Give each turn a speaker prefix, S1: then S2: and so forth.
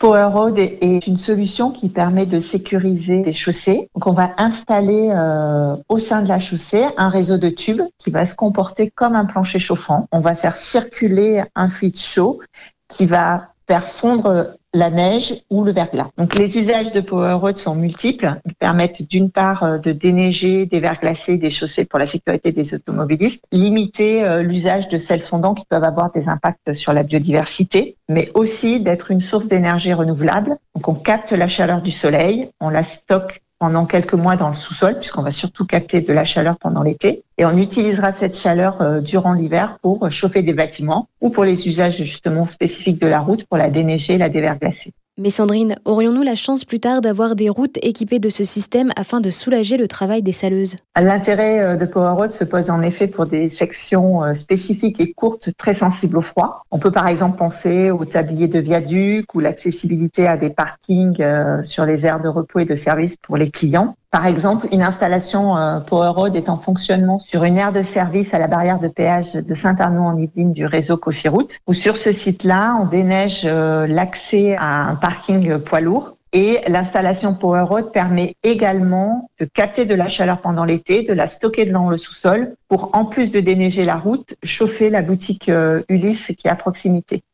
S1: Power Road est une solution qui permet de sécuriser des chaussées. Donc on va installer euh, au sein de la chaussée un réseau de tubes qui va se comporter comme un plancher chauffant. On va faire circuler un fluide chaud qui va faire fondre la neige ou le verglas. Donc les usages de Power Road sont multiples. Ils permettent d'une part euh, de déneiger, déverglacer des chaussées pour la sécurité des automobilistes, limiter euh, l'usage de sels fondants qui peuvent avoir des impacts sur la biodiversité, mais aussi d'être une source d'énergie renouvelable. Donc on capte la chaleur du soleil, on la stocke pendant quelques mois dans le sous-sol, puisqu'on va surtout capter de la chaleur pendant l'été. Et on utilisera cette chaleur euh, durant l'hiver pour chauffer des bâtiments ou pour les usages justement spécifiques de la route, pour la déneiger et la déverglacer.
S2: Mais Sandrine, aurions-nous la chance plus tard d'avoir des routes équipées de ce système afin de soulager le travail des saleuses?
S1: L'intérêt euh, de Power Road se pose en effet pour des sections euh, spécifiques et courtes très sensibles au froid. On peut par exemple penser au tablier de viaduc ou l'accessibilité à des parkings euh, sur les aires de repos et de service pour les clients. Par exemple, une installation Power Road est en fonctionnement sur une aire de service à la barrière de péage de Saint-Arnaud en Yvelines du réseau Coffee Route, où sur ce site-là, on déneige l'accès à un parking poids lourd. Et l'installation Power Road permet également de capter de la chaleur pendant l'été, de la stocker dans le sous-sol pour, en plus de déneiger la route, chauffer la boutique euh, Ulysse qui est à proximité.